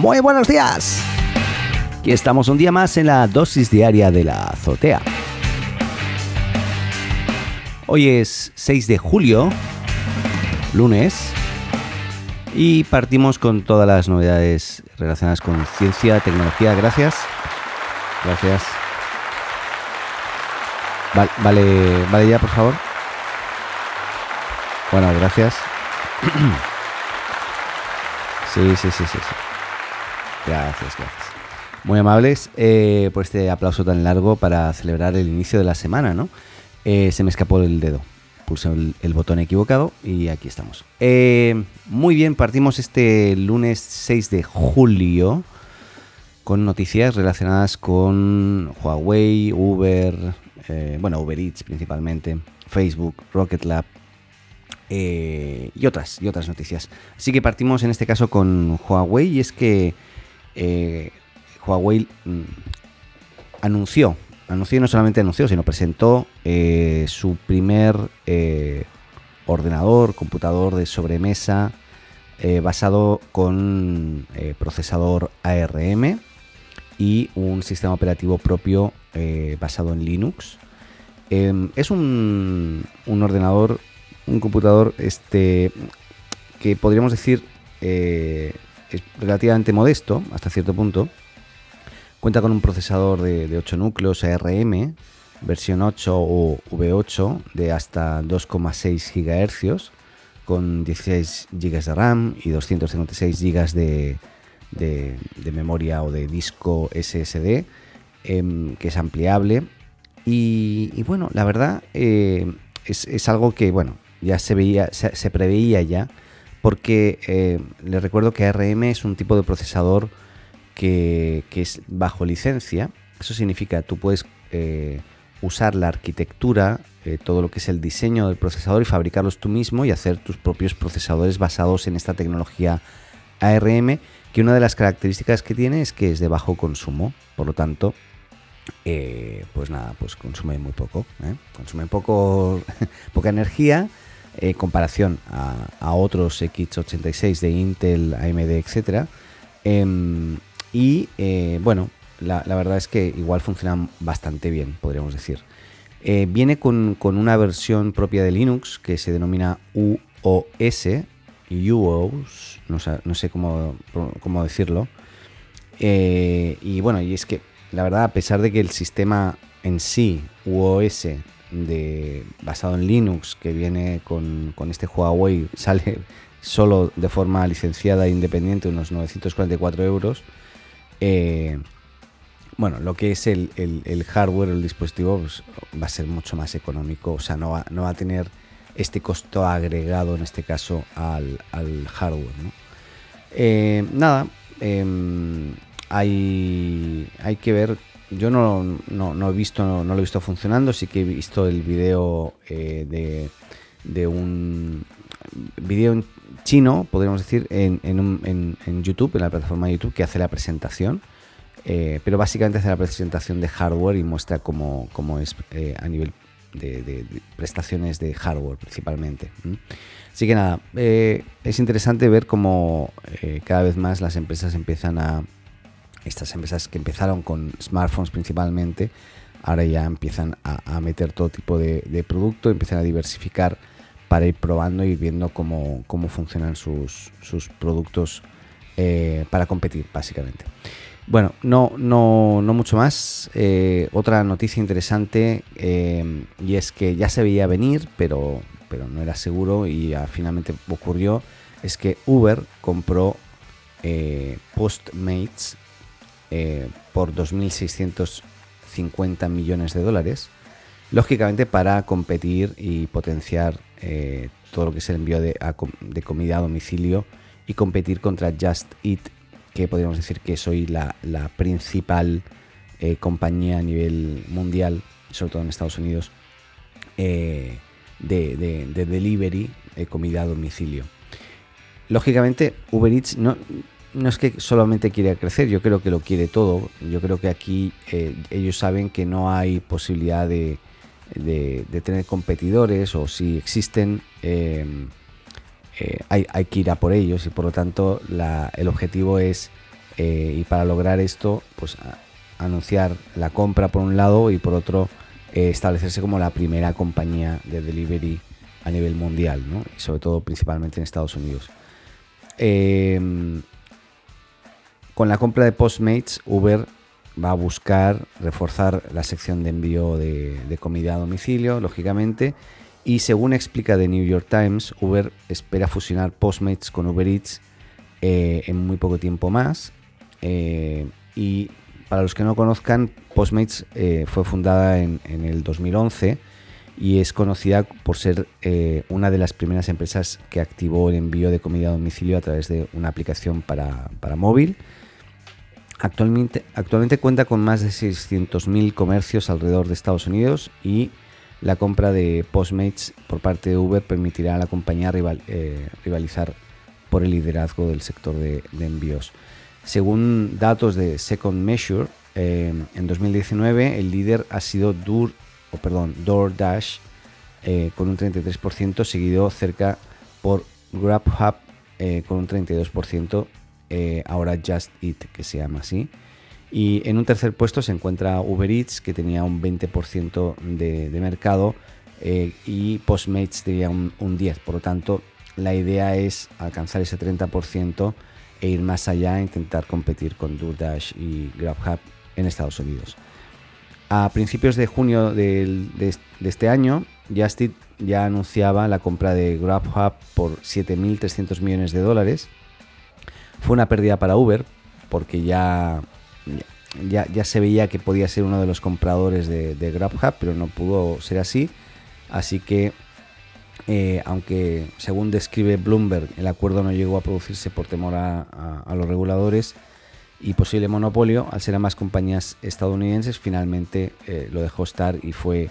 Muy buenos días. Aquí estamos un día más en la dosis diaria de la azotea. Hoy es 6 de julio, lunes, y partimos con todas las novedades relacionadas con ciencia, tecnología. Gracias. Gracias. Vale, vale, ya, por favor. Bueno, gracias. Sí, sí, sí, sí. sí. Gracias, gracias. Muy amables eh, por este aplauso tan largo para celebrar el inicio de la semana, ¿no? Eh, se me escapó el dedo. Pulse el, botón equivocado y aquí estamos. Eh, muy bien, partimos este lunes 6 de julio con noticias relacionadas con Huawei, Uber, bueno, Uber Eats principalmente, Facebook, Rocket Lab, eh, y otras y otras noticias. Así que partimos en este caso con Huawei y es que eh, Huawei mm, anunció, anunció no solamente anunció, sino presentó eh, su primer ordenador, computador de sobremesa basado con procesador ARM y un sistema operativo propio basado en Linux. Em, es un, ordenador un computador este, que podríamos decir eh, es relativamente modesto hasta cierto punto. Cuenta con un procesador de, 8 núcleos ARM, versión 8 o V8 de hasta 2,6 GHz, con 16 GB de RAM y 256 GB de, de, memoria o de disco SSD, em, que es ampliable. Y, bueno, la verdad eh, es, es, algo que, bueno, ya se veía, se, preveía ya, porque eh, les recuerdo que ARM es un tipo de procesador que, es bajo licencia. Eso significa tú puedes eh, usar la arquitectura, eh, todo lo que es el diseño del procesador y fabricarlos tú mismo y hacer tus propios procesadores basados en esta tecnología ARM, que una de las características que tiene es que es de bajo consumo, por lo tanto pues nada, pues consume muy poco, consume poco, poca energía en comparación a, otros X86 de Intel, AMD, etc. Em, y eh, bueno, la, verdad es que igual funcionan bastante bien, podríamos decir. Eh, viene con, una versión propia de Linux que se denomina UOS, UOS, no, sé cómo, cómo decirlo. Eh, y bueno, y es que la verdad, a pesar de que el sistema en sí, UOS, basado en Linux que viene con, este Huawei sale solo de forma licenciada e independiente unos 944 euros. Eh, bueno, lo que es el, hardware, el dispositivo, pues, va a ser mucho más económico, o sea, no va, no va a tener este costo agregado en este caso al, hardware. Eh, nada, em, hay, hay que ver yo no, no, he visto, no, lo he visto funcionando, sí que he visto el video eh, de, de, un video chino, podríamos decir, en, en, en, YouTube, en la plataforma de YouTube, que hace la presentación. Eh, pero básicamente hace la presentación de hardware y muestra cómo, cómo es eh, a nivel de, prestaciones de hardware principalmente. Así que nada, es interesante ver cómo cada vez más las empresas empiezan a, estas empresas que empezaron con smartphones principalmente, ahora ya empiezan a, meter todo tipo de, producto, empiezan a diversificar para ir probando y viendo cómo, funcionan sus, productos eh, para competir, básicamente. Bueno, no, no, no mucho más. Eh, otra noticia interesante eh, y es que ya se veía venir, pero, pero no era seguro y finalmente ocurrió, es que Uber compró Postmates eh, por 2.650 millones de dólares, lógicamente para competir y potenciar eh, todo lo que es el envío de, comida a domicilio y competir contra Just Eat, que podríamos decir que soy la, principal eh, compañía a nivel mundial, sobre todo en Estados Unidos, de, de, de, delivery de comida a domicilio. Lógicamente, Uber Eats no, no es que solamente quiera crecer, yo creo que lo quiere todo. Yo creo que aquí eh, ellos saben que no hay posibilidad de, tener competidores o si existen em, eh, hay, que ir a por ellos y por lo tanto el objetivo es Eh, y para lograr esto, pues anunciar la compra por un lado y por otro establecerse como la primera compañía de delivery a nivel mundial, ¿no? sobre todo principalmente en Estados Unidos. Em, con la compra de Postmates, Uber va a buscar reforzar la sección de envío de, comida a domicilio, lógicamente, y según explica The New York Times, Uber espera fusionar Postmates con Uber Eats eh, en muy poco tiempo más. Eh, y para los que no conozcan, Postmates eh, fue fundada en, el 2011 y es conocida por ser una de las primeras empresas que activó el envío de comida a domicilio a través de una aplicación para, para móvil Actualmente, cuenta con más de 600.000 comercios alrededor de Estados Unidos y la compra de Postmates por parte de Uber permitirá a la compañía eh, rivalizar por el liderazgo del sector de, envíos. Según datos de Second Measure, eh, en 2019 el líder ha sido Dur, o perdón, DoorDash eh, con un 33%, seguido cerca por GrabHub con un 32% eh, ahora Just Eat, que se llama así. Y en un tercer puesto se encuentra Uber Eats, que tenía un 20% de, mercado, eh, y Postmates tenía un, 10%. Por lo tanto, la idea es alcanzar ese 30% e ir más allá e intentar competir con DoorDash y GrabHub en Estados Unidos. A principios de junio de, de este año, Just Eat ya anunciaba la compra de GrabHub por 7.300 millones de dólares fue una pérdida para Uber porque ya, ya, ya se veía que podía ser uno de los compradores de, GrabHub, pero no pudo ser así. Así que, eh, aunque según describe Bloomberg, el acuerdo no llegó a producirse por temor a, los reguladores y posible monopolio, al ser ambas compañías estadounidenses, finalmente eh, lo dejó estar y fue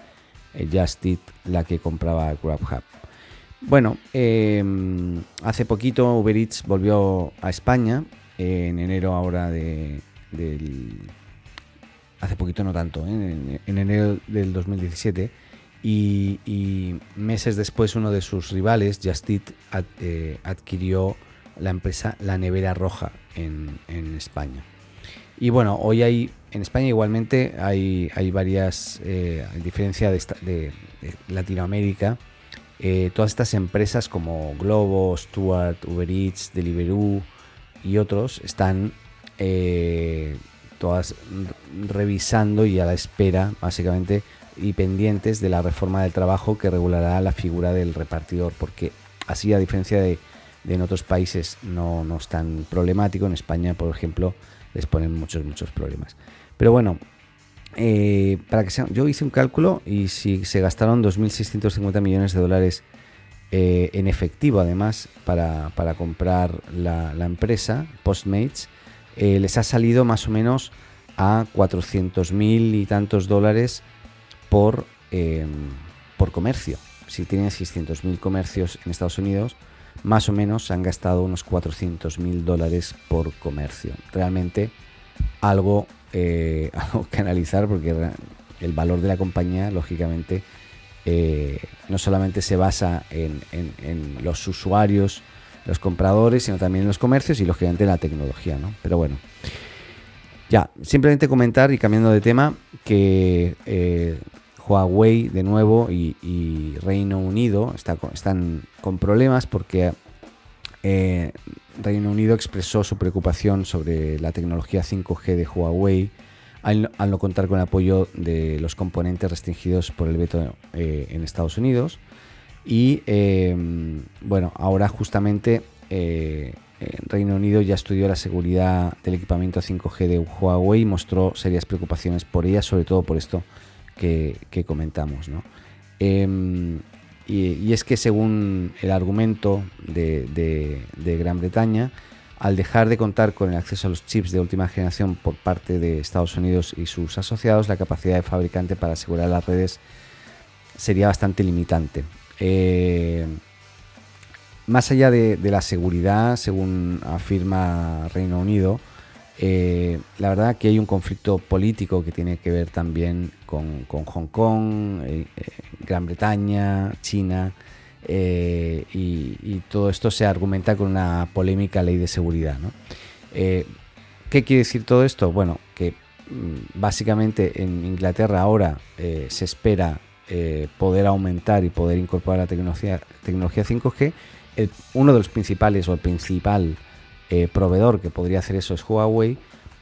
eh, Just Eat la que compraba GrabHub. Bueno, em, hace poquito Uber Eats volvió a España, en enero ahora de, del... Hace poquito no tanto, ¿eh? en, enero del 2017. Y, meses después uno de sus rivales, Just eh, adquirió la empresa La Nevera Roja en, España. Y bueno, hoy hay, en España igualmente hay, hay varias, eh, a diferencia de Latinoamérica, eh, todas estas empresas como Globo, Stuart, Uber Eats, Deliveroo y otros están eh, todas revisando y a la espera, básicamente, y pendientes de la reforma del trabajo que regulará la figura del repartidor, porque así, a diferencia de, en otros países, no, no, es tan problemático. En España, por ejemplo, les ponen muchos, muchos problemas. Pero bueno, eh, para que sea, yo hice un cálculo y si se gastaron 2.650 millones de dólares eh, en efectivo, además, para, comprar la, empresa, Postmates, eh, les ha salido más o menos a 400.000 y tantos dólares por, por comercio. Si tienen 600.000 comercios en Estados Unidos, más o menos han gastado unos 400.000 dólares por comercio. Realmente algo eh, algo que analizar porque el valor de la compañía, lógicamente, eh, no solamente se basa en, los usuarios, los compradores, sino también en los comercios y lógicamente en la tecnología, ¿no? Pero bueno, ya, simplemente comentar y cambiando de tema que eh, Huawei de nuevo y, Reino Unido están con problemas porque eh, Reino Unido expresó su preocupación sobre la tecnología 5G de Huawei al, no contar con el apoyo de los componentes restringidos por el veto eh, en Estados Unidos. Y em, bueno, ahora justamente eh, Reino Unido ya estudió la seguridad del equipamiento 5G de Huawei y mostró serias preocupaciones por ella, sobre todo por esto que, comentamos. Em, y, es que según el argumento de, Gran Bretaña, al dejar de contar con el acceso a los chips de última generación por parte de Estados Unidos y sus asociados, la capacidad de fabricante para asegurar las redes sería bastante limitante. Eh, más allá de, la seguridad, según afirma Reino Unido, eh, la verdad que hay un conflicto político que tiene que ver también con, Hong Kong, eh, eh, Gran Bretaña, China, y, todo esto se argumenta con una polémica ley de seguridad. ¿Qué quiere decir todo esto? Bueno, que mm, básicamente en Inglaterra ahora se espera poder aumentar y poder incorporar la tecnología 5G. uno de los principales o el principal eh, proveedor que podría hacer eso es Huawei,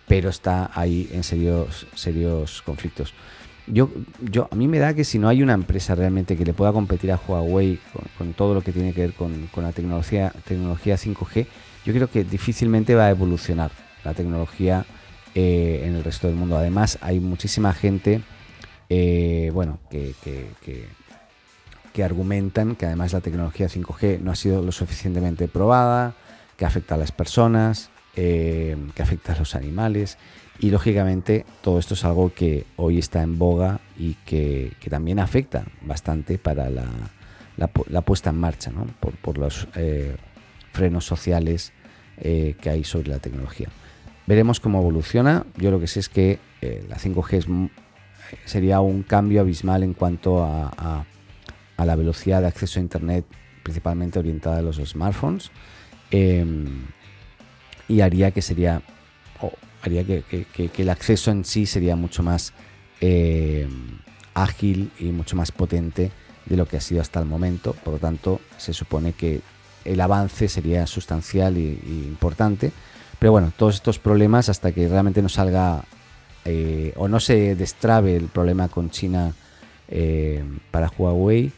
pero está ahí en serios, serios conflictos. Yo, yo, a mí me da que si no hay una empresa realmente que le pueda competir a Huawei con, todo lo que tiene que ver con, la tecnología, tecnología 5G, yo creo que difícilmente va a evolucionar la tecnología eh, en el resto del mundo. Además, hay muchísima gente, eh, bueno, que, que, argumentan que además la tecnología 5G no ha sido lo suficientemente probada, que afecta a las personas, eh, que afecta a los animales. Y lógicamente todo esto es algo que hoy está en boga y que, también afecta bastante para la, puesta en marcha, ¿no? por, los frenos sociales que hay sobre la tecnología. Veremos cómo evoluciona. Yo lo que sé es que eh, la 5G sería un cambio abismal en cuanto a, la velocidad de acceso a Internet, principalmente orientada a los smartphones. Em, y haría que sería haría que, el acceso en sí sería mucho más em, ágil y mucho más potente de lo que ha sido hasta el momento. Por lo tanto, se supone que el avance sería sustancial e importante pero bueno, todos estos problemas hasta que realmente no salga eh, o no se destrabe el problema con China eh, para Huawei,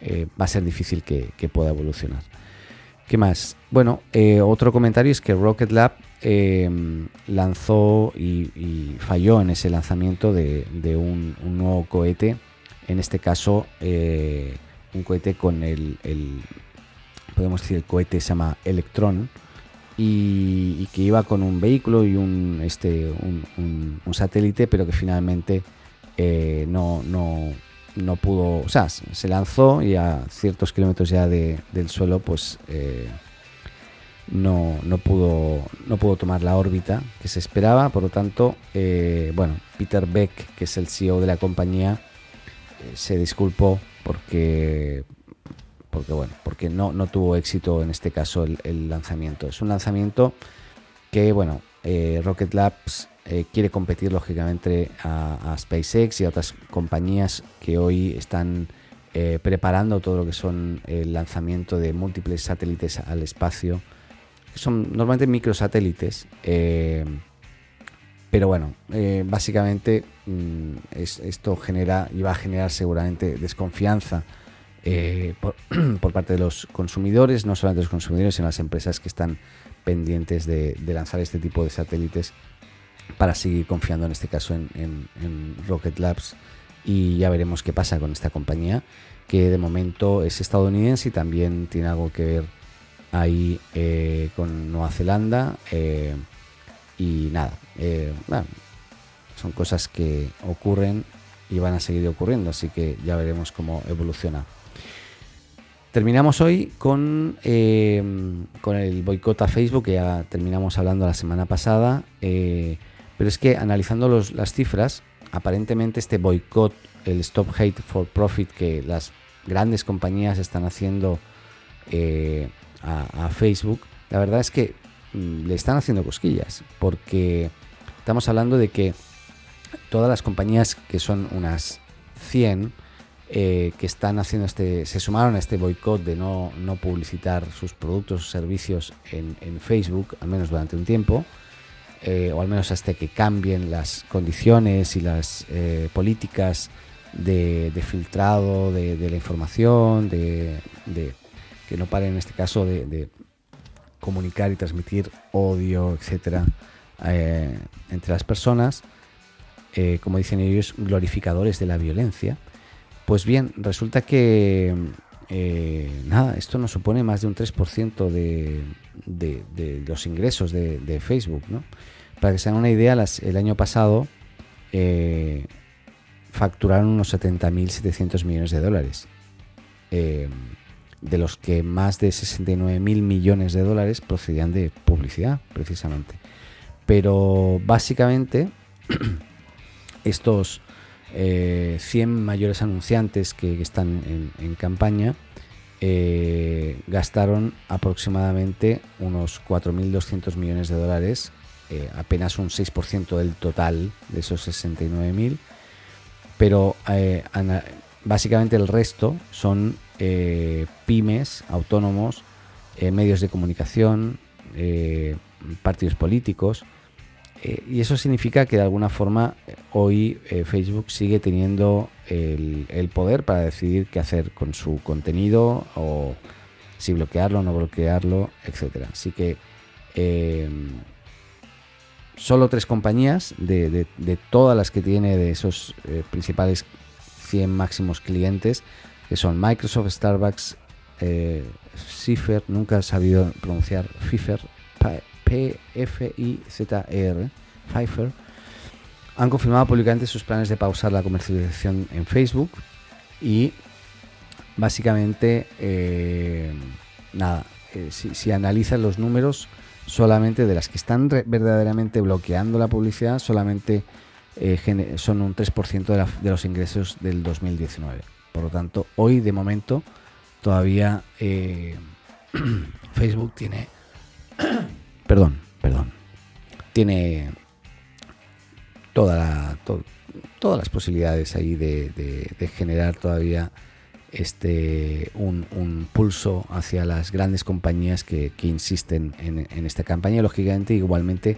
eh, va a ser difícil que, pueda evolucionar. ¿Qué más? Bueno, otro comentario es que Rocket Lab lanzó y, falló en ese lanzamiento de, un, nuevo cohete, en este caso un cohete con el, podemos decir, el cohete se llama Electron, y, que iba con un vehículo y un, este, un, satélite, pero que finalmente eh, no, no, no, pudo, o sea, se lanzó y a ciertos kilómetros ya de, del suelo, pues eh, no, no, pudo, no pudo tomar la órbita que se esperaba, por lo tanto, eh, bueno, Peter Beck, que es el CEO de la compañía, se disculpó porque porque bueno, porque no, no tuvo éxito en este caso el, lanzamiento. Es un lanzamiento que bueno, eh, Rocket Labs eh, quiere competir lógicamente a, SpaceX y a otras compañías que hoy están eh, preparando todo lo que son el lanzamiento de múltiples satélites al espacio, que son normalmente microsatélites. pero bueno, básicamente mm, esto genera y va a generar seguramente desconfianza eh, por, parte de los consumidores, no solamente los consumidores, sino las empresas que están pendientes de, lanzar este tipo de satélites para seguir confiando en este caso en, Rocket Labs. Y ya veremos qué pasa con esta compañía que de momento es estadounidense y también tiene algo que ver ahí eh, con Nueva Zelanda eh, y nada, son cosas que ocurren y van a seguir ocurriendo así que ya veremos cómo evoluciona. Terminamos hoy con, eh, con el boicot a Facebook, que ya terminamos hablando la semana pasada, eh, pero es que analizando las cifras, aparentemente este boicot, el Stop Hate for Profit que las grandes compañías están haciendo eh, a, Facebook, la verdad es que mm, le están haciendo cosquillas, porque estamos hablando de que todas las compañías, que son unas 100, eh, que están haciendo este, se sumaron a este boicot de no, no publicitar sus productos o servicios en, Facebook, al menos durante un tiempo, eh, o al menos hasta que cambien las condiciones y las eh, políticas de, filtrado de, la información, de, que no paren en este caso de, comunicar y transmitir odio, etcétera, entre las personas, como dicen ellos, glorificadores de la violencia. Pues bien, resulta que eh, nada, esto nos supone más de un 3% de, de, los ingresos de, Facebook. ¿no? Para que se hagan una idea, el año pasado eh, facturaron unos 70.700 millones de dólares, eh, de los que más de 69.000 millones de dólares procedían de publicidad, precisamente. Pero básicamente estos 100 eh, mayores anunciantes que, están en, campaña eh, gastaron aproximadamente unos 4.200 millones de dólares eh, apenas un 6% del total de esos 69.000, pero eh, básicamente el resto son pymes, autónomos, medios de comunicación, partidos políticos, y eso significa que de alguna forma hoy Facebook sigue teniendo el, poder para decidir qué hacer con su contenido o si bloquearlo o no bloquearlo, etcétera. Así que eh, solo tres compañías de, todas las que tiene de esos eh, principales 100 máximos clientes, que son Microsoft, Starbucks, eh, Cipher, nunca he sabido pronunciar Pfeiffer, P-F-I-Z-E-R, Pfeiffer, han confirmado públicamente sus planes de pausar la comercialización en Facebook y básicamente, eh, nada, eh, si, analizan los números solamente de las que están verdaderamente bloqueando la publicidad, solamente eh, son un 3% de, de, los ingresos del 2019. Por lo tanto, hoy de momento todavía Facebook tiene, perdón, perdón, tiene toda todas las posibilidades ahí de generar todavía este, un, pulso hacia las grandes compañías que, insisten en, esta campaña. Lógicamente, igualmente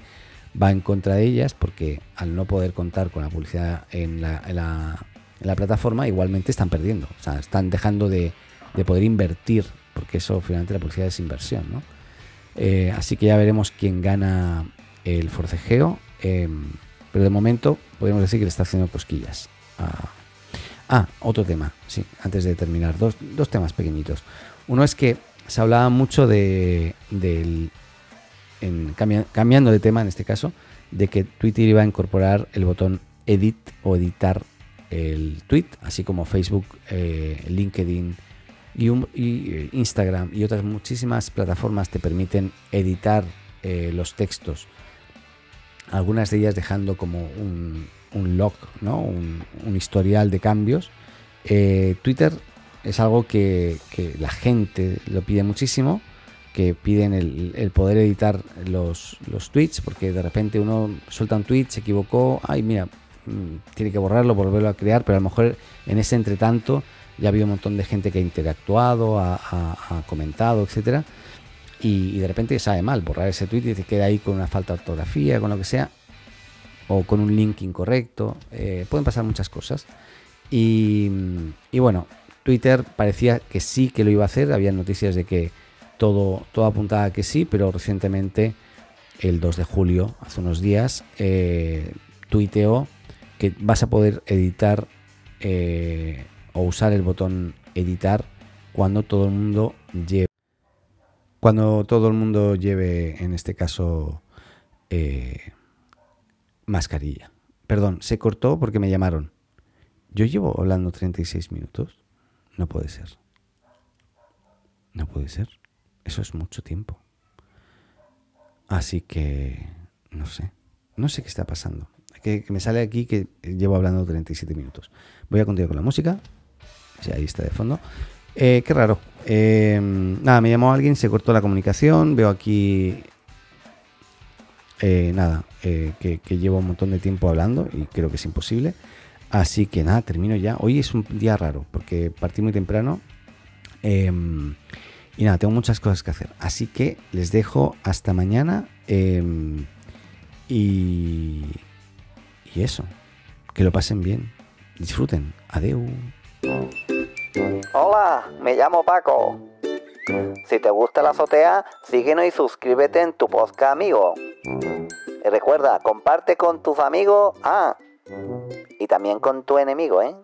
va en contra de ellas porque al no poder contar con la publicidad en la, plataforma, igualmente están perdiendo. O sea, están dejando de, poder invertir, porque eso finalmente la publicidad es inversión. Eh, así que ya veremos quién gana el forcejeo. Em, pero de momento podemos decir que le está haciendo cosquillas Ah, otro tema, sí, antes de terminar, dos, temas pequeñitos. Uno es que se hablaba mucho de, del, cambiando de tema en este caso, de que Twitter iba a incorporar el botón edit o editar el tweet, así como Facebook, eh, LinkedIn y, eh, Instagram y otras muchísimas plataformas te permiten editar eh, los textos, algunas de ellas dejando como un, log, ¿no? un, historial de cambios. Eh, Twitter es algo que, la gente lo pide muchísimo, que piden el, poder editar los, los, tweets, porque de repente uno suelta un tweet, se equivocó, ay mira, tiene que borrarlo, volverlo a crear, pero a lo mejor en ese entretanto ya ha habido un montón de gente que ha interactuado, ha, comentado, etcétera. Y, de repente sabe mal borrar ese tweet y te queda ahí con una falta de ortografía, con lo que sea o con un link incorrecto. Eh, pueden pasar muchas cosas. Y, bueno, Twitter parecía que sí que lo iba a hacer. Había noticias de que todo, todo apuntaba a que sí, pero recientemente, el 2 de julio, hace unos días, eh, que vas a poder editar eh, o usar el botón editar cuando todo el mundo lleve cuando todo el mundo lleve en este caso eh, mascarilla. Perdón, se cortó porque me llamaron. Yo llevo hablando 36 minutos. No puede ser. No puede ser. Eso es mucho tiempo. Así que, no sé. No sé qué está pasando. Que, me sale aquí que llevo hablando 37 minutos. Voy a continuar con la música. Sí, ahí está de fondo. Eh, qué raro. Eh, nada, me llamó alguien, se cortó la comunicación. Veo aquí eh, nada, eh, que, llevo un montón de tiempo hablando y creo que es imposible. Así que nada, termino ya. Hoy es un día raro porque partí muy temprano. Em, y nada, tengo muchas cosas que hacer. Así que les dejo hasta mañana. Em, y, y eso. Que lo pasen bien. Disfruten. Adeu. Hola, me llamo Paco. Si te gusta la azotea, síguenos y suscríbete en tu podcast amigo. Y recuerda, comparte con tus amigos, ah, y también con tu enemigo, ¿eh?